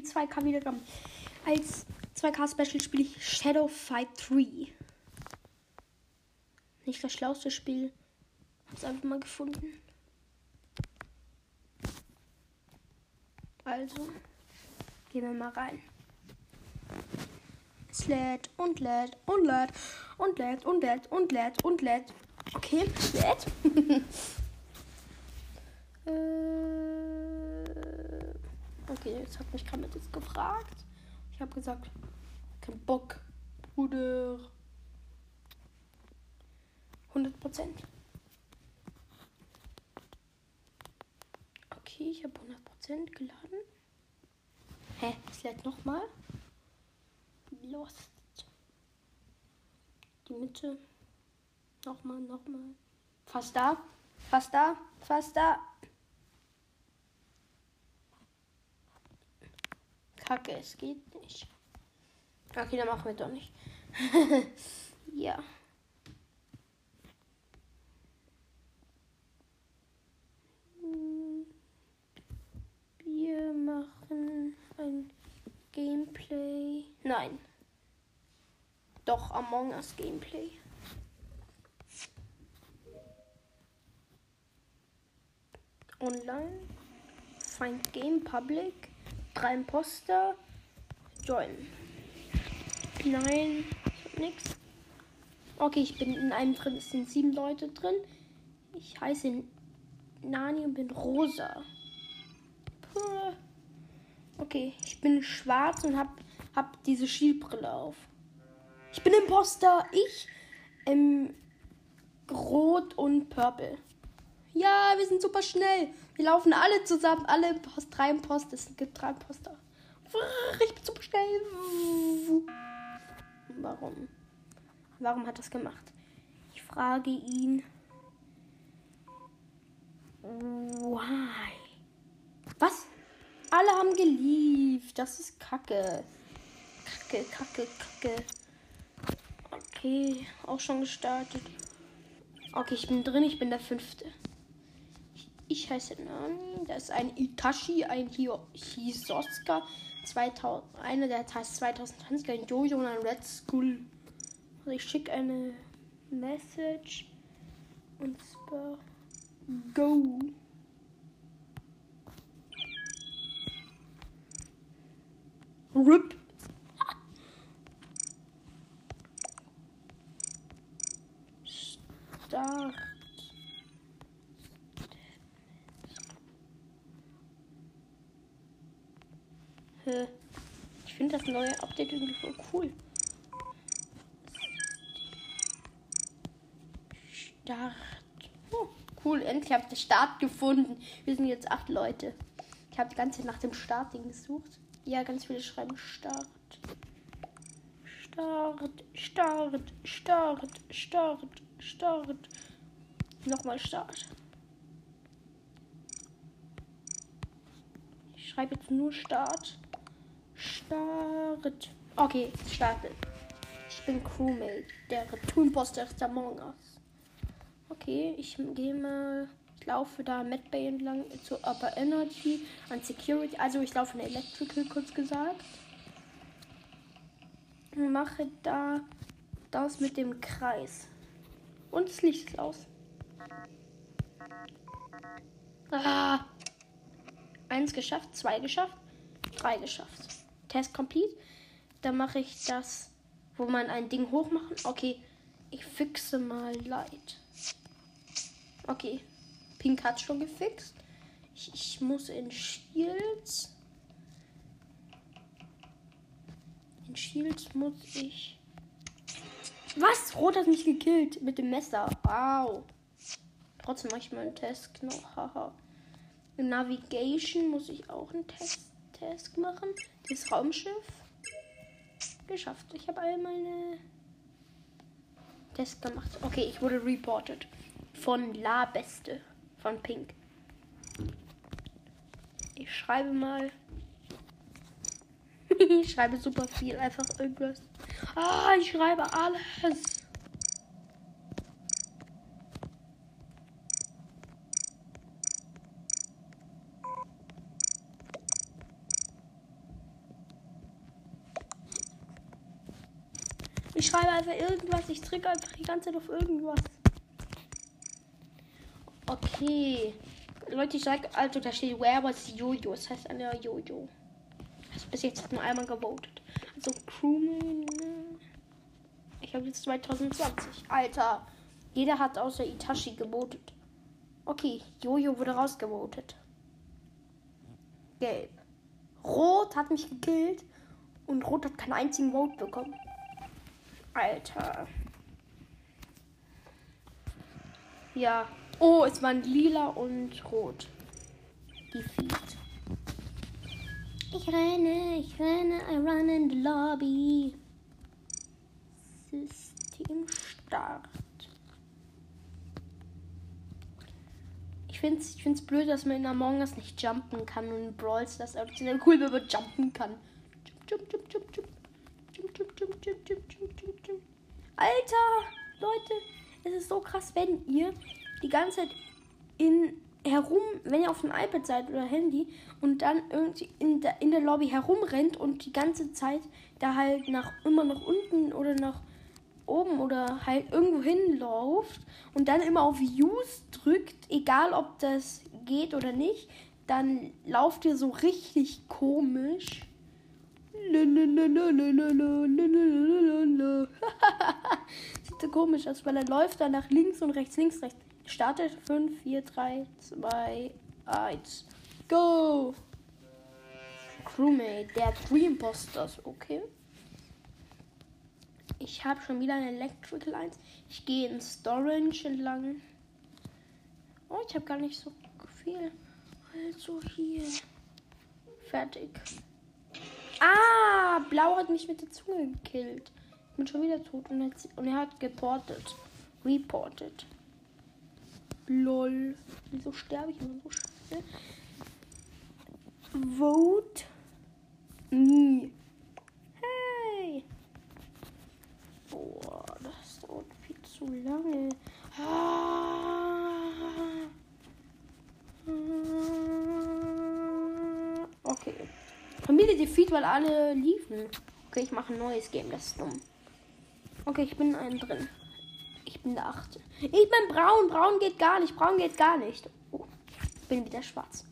die 2K Wiedergaben. Als 2K Special spiele ich Shadow Fight 3. Nicht das schlauste Spiel. Hab's einfach mal gefunden. Also, gehen wir mal rein. Es lädt und lädt und lädt und lädt und lädt und lädt und lädt. Okay, lädt. äh, okay, jetzt hat mich gerade jetzt gefragt. Ich habe gesagt, kein Bock, Bruder. 100 Prozent. Okay, ich habe 100 Prozent geladen. Hä, es lädt nochmal. Lost. Die Mitte. Nochmal, nochmal. Fast da. Fast da. Fast da. Kacke, es geht nicht. Okay, dann machen wir doch nicht. ja. Wir machen ein Gameplay. Nein. Doch, Among Us Gameplay. Online. Find Game Public. Drei Imposter. Join. Nein, ich hab nix. Okay, ich bin in einem drin. Es sind sieben Leute drin. Ich heiße Nani und bin rosa. Puh. Okay, ich bin schwarz und hab, hab diese Skibrille auf. Ich bin Imposter. Ich ähm, rot und purple. Ja, wir sind super schnell. Wir laufen alle zusammen. Alle Post, drei Imposter. Es gibt drei Imposter. Ich bin super schnell. Warum? Warum hat das gemacht? Ich frage ihn. Why? Was? Alle haben geliebt. Das ist Kacke. Kacke, Kacke, Kacke. Okay, auch schon gestartet. Okay, ich bin drin. Ich bin der Fünfte. Ich heiße Nani. Da ist ein Itachi, ein Hisoska. 2000, einer, der heißt 2020, ein Jojo und ein Red Skull. Also ich schicke eine Message. Und zwar Go. RIP. Start. Hä? Ich finde das neue Update irgendwie voll cool. Start. Oh, cool, endlich habe ich den Start gefunden. Wir sind jetzt acht Leute. Ich habe die ganze Zeit nach dem Startding gesucht. Ja, ganz viele schreiben Start. Start, Start, Start, Start, Start. Nochmal Start. Ich schreibe jetzt nur Start. Start. Okay, startet. Ich bin Crewmate. Der Toonposter ist Among Us. Okay, ich gehe mal. Ich laufe da Mad Bay entlang zu Upper Energy an Security. Also ich laufe in Electrical, kurz gesagt. mache da das mit dem Kreis. Und das Licht ist aus. Ah. Eins geschafft, zwei geschafft, drei geschafft. Test complete. Dann mache ich das, wo man ein Ding hochmachen. Okay, ich fixe mal Light. Okay, Pink hat schon gefixt. Ich, ich muss in Shields. In Shields muss ich. Was? Rot hat mich gekillt mit dem Messer. Wow. Trotzdem mache ich mal einen Test noch. Haha. Navigation muss ich auch einen Test, Test machen. Das Raumschiff. Geschafft. Ich habe all meine Tests gemacht. Okay, ich wurde reported. Von La Beste. Von Pink. Ich schreibe mal. ich schreibe super viel. Einfach irgendwas. Ah, ich schreibe alles. Ich schreibe einfach irgendwas. Ich drücke einfach die ganze Zeit auf irgendwas. Okay. Leute, ich sag, also da steht Where was Jojo. Das heißt eine Jojo. Das bis jetzt nur einmal gewotet. Also Crewman. Ich habe jetzt 2020. Alter. Jeder hat außer Itachi gewotet. Okay, Jojo wurde rausgevotet. Gelb. Rot hat mich gekillt und Rot hat keinen einzigen Vote bekommen. Alter. Ja. Oh, es waren lila und rot. Defeat. Ich renne, ich renne, I run in the lobby. System Start. Ich finde es ich find's blöd, dass man in Among Us nicht jumpen kann und in Brawl Stars aber cool, wenn man jumpen kann. Jump, jump, jump, jump, jump. Alter, Leute, es ist so krass, wenn ihr die ganze Zeit in herum, wenn ihr auf dem iPad seid oder Handy und dann irgendwie in der, in der Lobby herumrennt und die ganze Zeit da halt nach immer nach unten oder nach oben oder halt irgendwo hinläuft und dann immer auf Use drückt, egal ob das geht oder nicht, dann lauft ihr so richtig komisch. Sieht so komisch aus, weil er läuft dann nach links und rechts, links, rechts. Startet 5, 4, 3, 2, 1. Go! Crewmate, der Three Imposters, okay. Ich habe schon wieder eine Electrical 1. Ich gehe in Storage entlang. Oh, ich habe gar nicht so viel. Also hier. Fertig. Ah, Blau hat mich mit der Zunge gekillt. Ich bin schon wieder tot und, jetzt, und er hat geportet. Reported. Lol. Wieso sterbe ich immer so schnell? Vote me. Hey. Boah, das dauert viel zu lange. Ah. Defeat, weil alle liefen. Okay, ich mache ein neues Game, das ist dumm. Okay, ich bin einen drin. Ich bin der achte. Ich bin braun. Braun geht gar nicht. Braun geht gar nicht. Oh, ich bin wieder schwarz.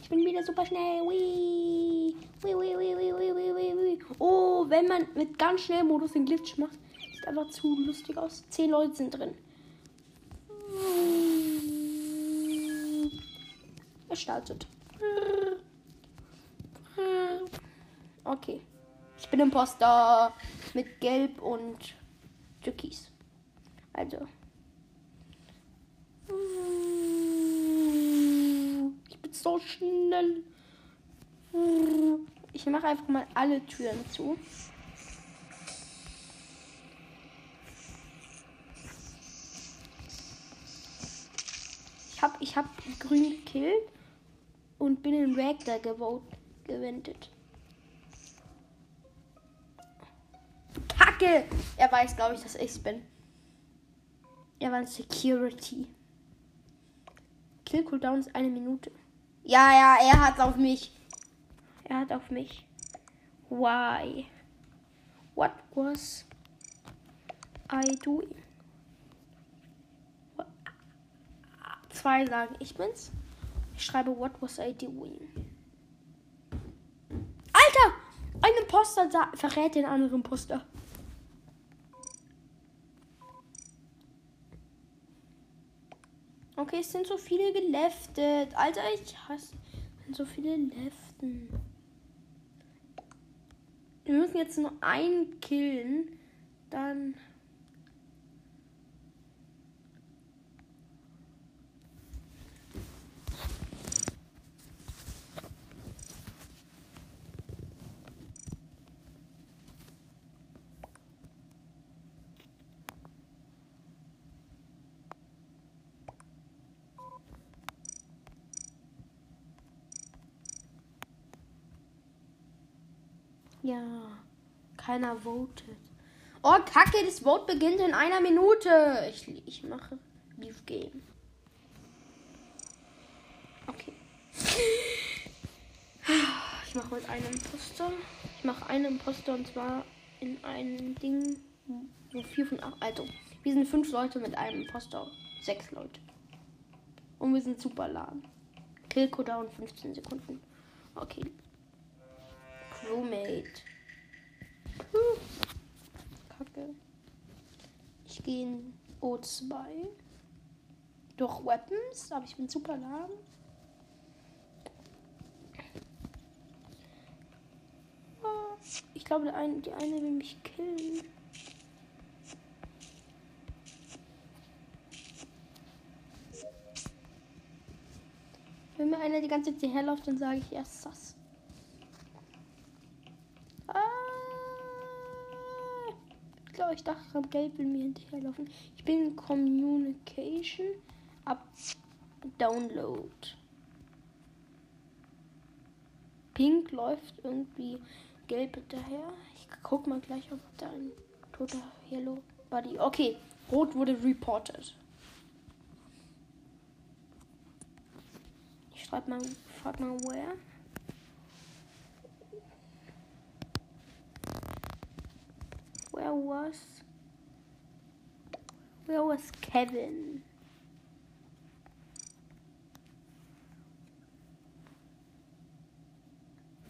Ich bin wieder super schnell. Wee. Wee, wee, wee, wee, wee, wee, wee. Oh, wenn man mit ganz schnell Modus den Glitch macht, sieht einfach zu lustig aus. Zehn Leute sind drin. Es startet. Okay. Ich bin Imposter mit Gelb und Türkis. Also. Ich bin so schnell. Ich mache einfach mal alle Türen zu. Ich habe ich hab grün gekillt und bin in Reactor gewendet. Kacke! Er weiß, glaube ich, dass ich bin. Er war Security. Kill Cooldown ist eine Minute. Ja, ja, er hat auf mich. Er hat auf mich. Why? What was I doing? What? Zwei sagen, ich bin's. Ich schreibe What was I doing? Alter! Ein Imposter verrät den anderen Imposter. Okay, es sind so viele geleftet. Alter, ich hasse. So viele Leften. Wir müssen jetzt nur einen killen. Dann. Ja, keiner votet. Oh, kacke, das Vote beginnt in einer Minute. Ich, ich mache Beef Game. Okay. Ich mache mit einem Imposter. Ich mache einen Imposter und zwar in einem Ding, wo vier von acht. Also, wir sind fünf Leute mit einem Imposter. Sechs Leute. Und wir sind super lahm. Kill Cooldown 15 Sekunden. Okay. Crewmate. Puh. Kacke. Ich gehe in O2. Durch Weapons, aber ich bin super lahm. Ah, ich glaube, die eine, die eine will mich killen. Wenn mir einer die ganze Zeit herläuft, dann sage ich erst Sass. Glaube, ich dachte, Gelb will mir hinterherlaufen. Ich bin in Communication. Ab Download. Pink läuft irgendwie gelb hinterher. Ich guck mal gleich, ob da ein toter Yellow Buddy. Okay, rot wurde reported. Ich schreibe mal, frag mal where. Where was. Where was Kevin?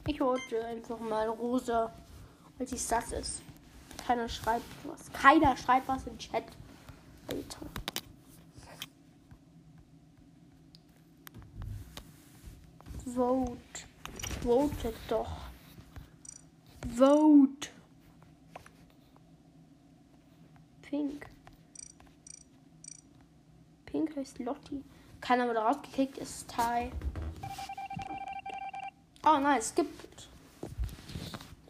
Ich wollte einfach mal rosa, weil sie sass ist. Keiner schreibt was. Keiner schreibt was im Chat. Alter. Vote. Votet doch. Vote. Pink. Pink heißt Lotti. Keiner wurde rausgekickt, ist Ty. Oh, nice, gibt.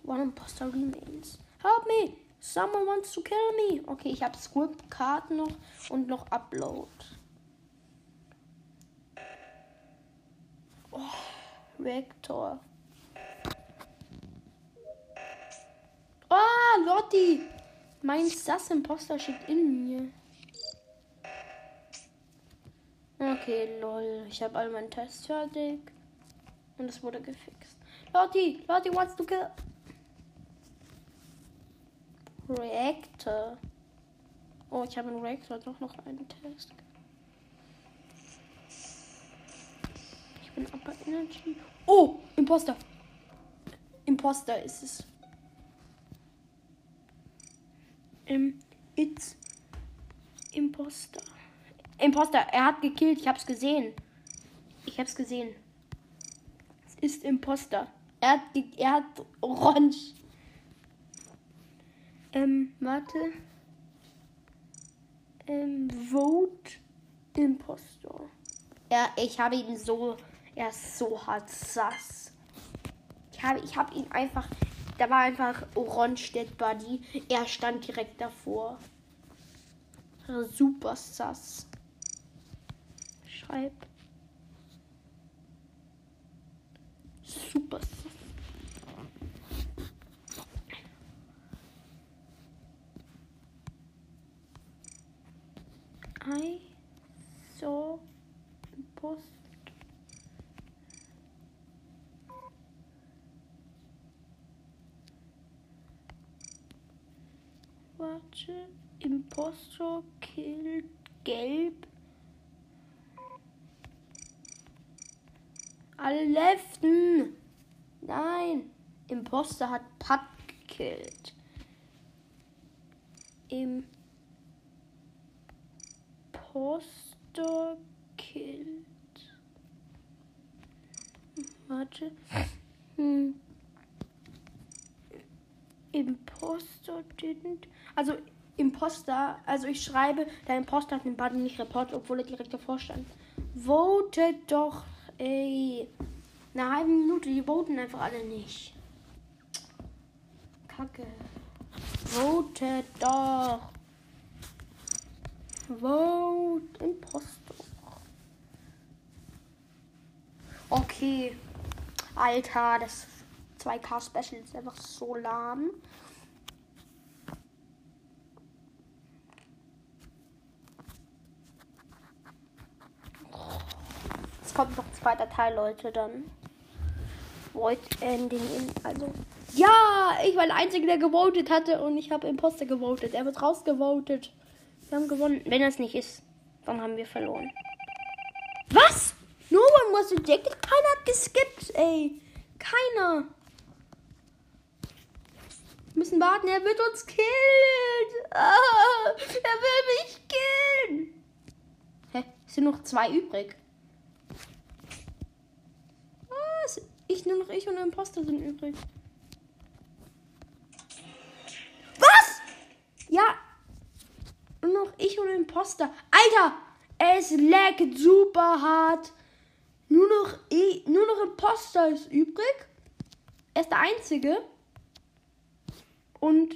One imposter remains. Help me! Someone wants to kill me. Okay, ich habe Script Karten noch und noch Upload. Oh, Vector. Oh, Lotti! Mein Sass-Imposter steht in mir. Okay, lol. Ich habe all meinen Tests fertig. Und es wurde gefixt. Lotti, Lotti wants to kill. Reactor. Oh, ich habe einen Reactor doch noch einen Test. Ich bin Upper Energy. Oh, Imposter. Imposter ist es. Ähm, it's Imposter. Imposter, er hat gekillt, ich hab's gesehen. Ich hab's gesehen. Es ist Imposter. Er hat, er hat orange. Ähm, warte. Ähm, Vote Imposter. Ja, ich habe ihn so, er ist so hart sass. Ich habe, ich habe ihn einfach, da war einfach Dead Buddy. Er stand direkt davor. Super sass. Schreib. Super sass. I saw post Warte. Impostor killt gelb. Alle Leften. Nein. Imposter hat Pat gekillt. Imposter killt. Warte. Hm. Imposter didn't. Also Imposter, also ich schreibe, der Imposter hat den Button nicht reportet, obwohl er direkt davor stand. Votet doch, ey. Eine halbe Minute, die voten einfach alle nicht. Kacke. Votet doch. Vote Imposter. Okay. Alter, das 2K Special ist einfach so lahm. Kommt noch zweiter Teil, Leute, dann. Void Ending in. Also. Ja, ich war der Einzige, der gewotet hatte und ich habe Imposter gewotet. Er wird rausgevotet. Wir haben gewonnen. Wenn das nicht ist, dann haben wir verloren. Was? No one was ejected? Keiner hat geskippt, ey. Keiner. Wir müssen warten, er wird uns killen. Ah, er will mich killen. Hä? Es sind noch zwei übrig. Was? Ich, nur noch ich und ein Imposter sind übrig. Was? Ja. Nur noch ich und ein Imposter. Alter, es laggt super hart. Nur noch, ich, nur noch Imposter ist übrig. Er ist der Einzige. Und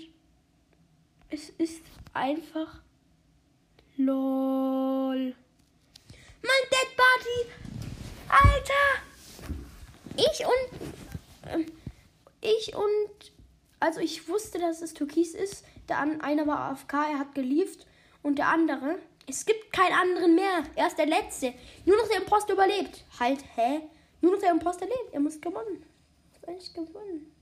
es ist einfach lol. Mein Dead Body. Alter. Ich und ähm, ich und also ich wusste, dass es Türkis ist. Der an, einer war AFK, er hat gelieft und der andere es gibt keinen anderen mehr. Er ist der Letzte. Nur noch der Imposter überlebt. Halt, hä? Nur noch der Imposter lebt. Er muss gewonnen. Er ist gewonnen.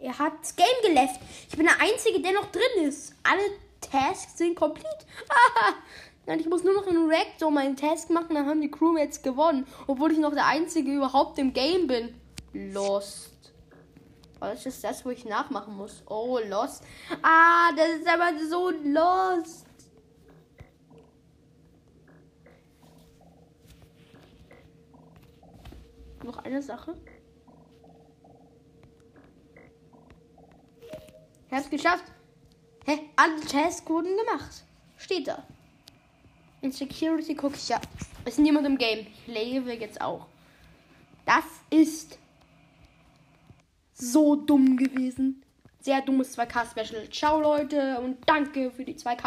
Er hat das Game geleft. Ich bin der Einzige, der noch drin ist. Alle Tasks sind komplett. Nein, ich muss nur noch in so meinen Task machen, dann haben die Crewmates gewonnen. Obwohl ich noch der Einzige überhaupt im Game bin. Lost. Was ist das, wo ich nachmachen muss? Oh, Lost. Ah, das ist aber so Lost. Noch eine Sache. Ich hab's geschafft. Hä? Alle Tests wurden gemacht. Steht da. In Security gucke ich ja. Ist niemand im Game. Ich lebe jetzt auch. Das ist so dumm gewesen. Sehr dummes 2K-Special. Ciao, Leute, und danke für die 2K.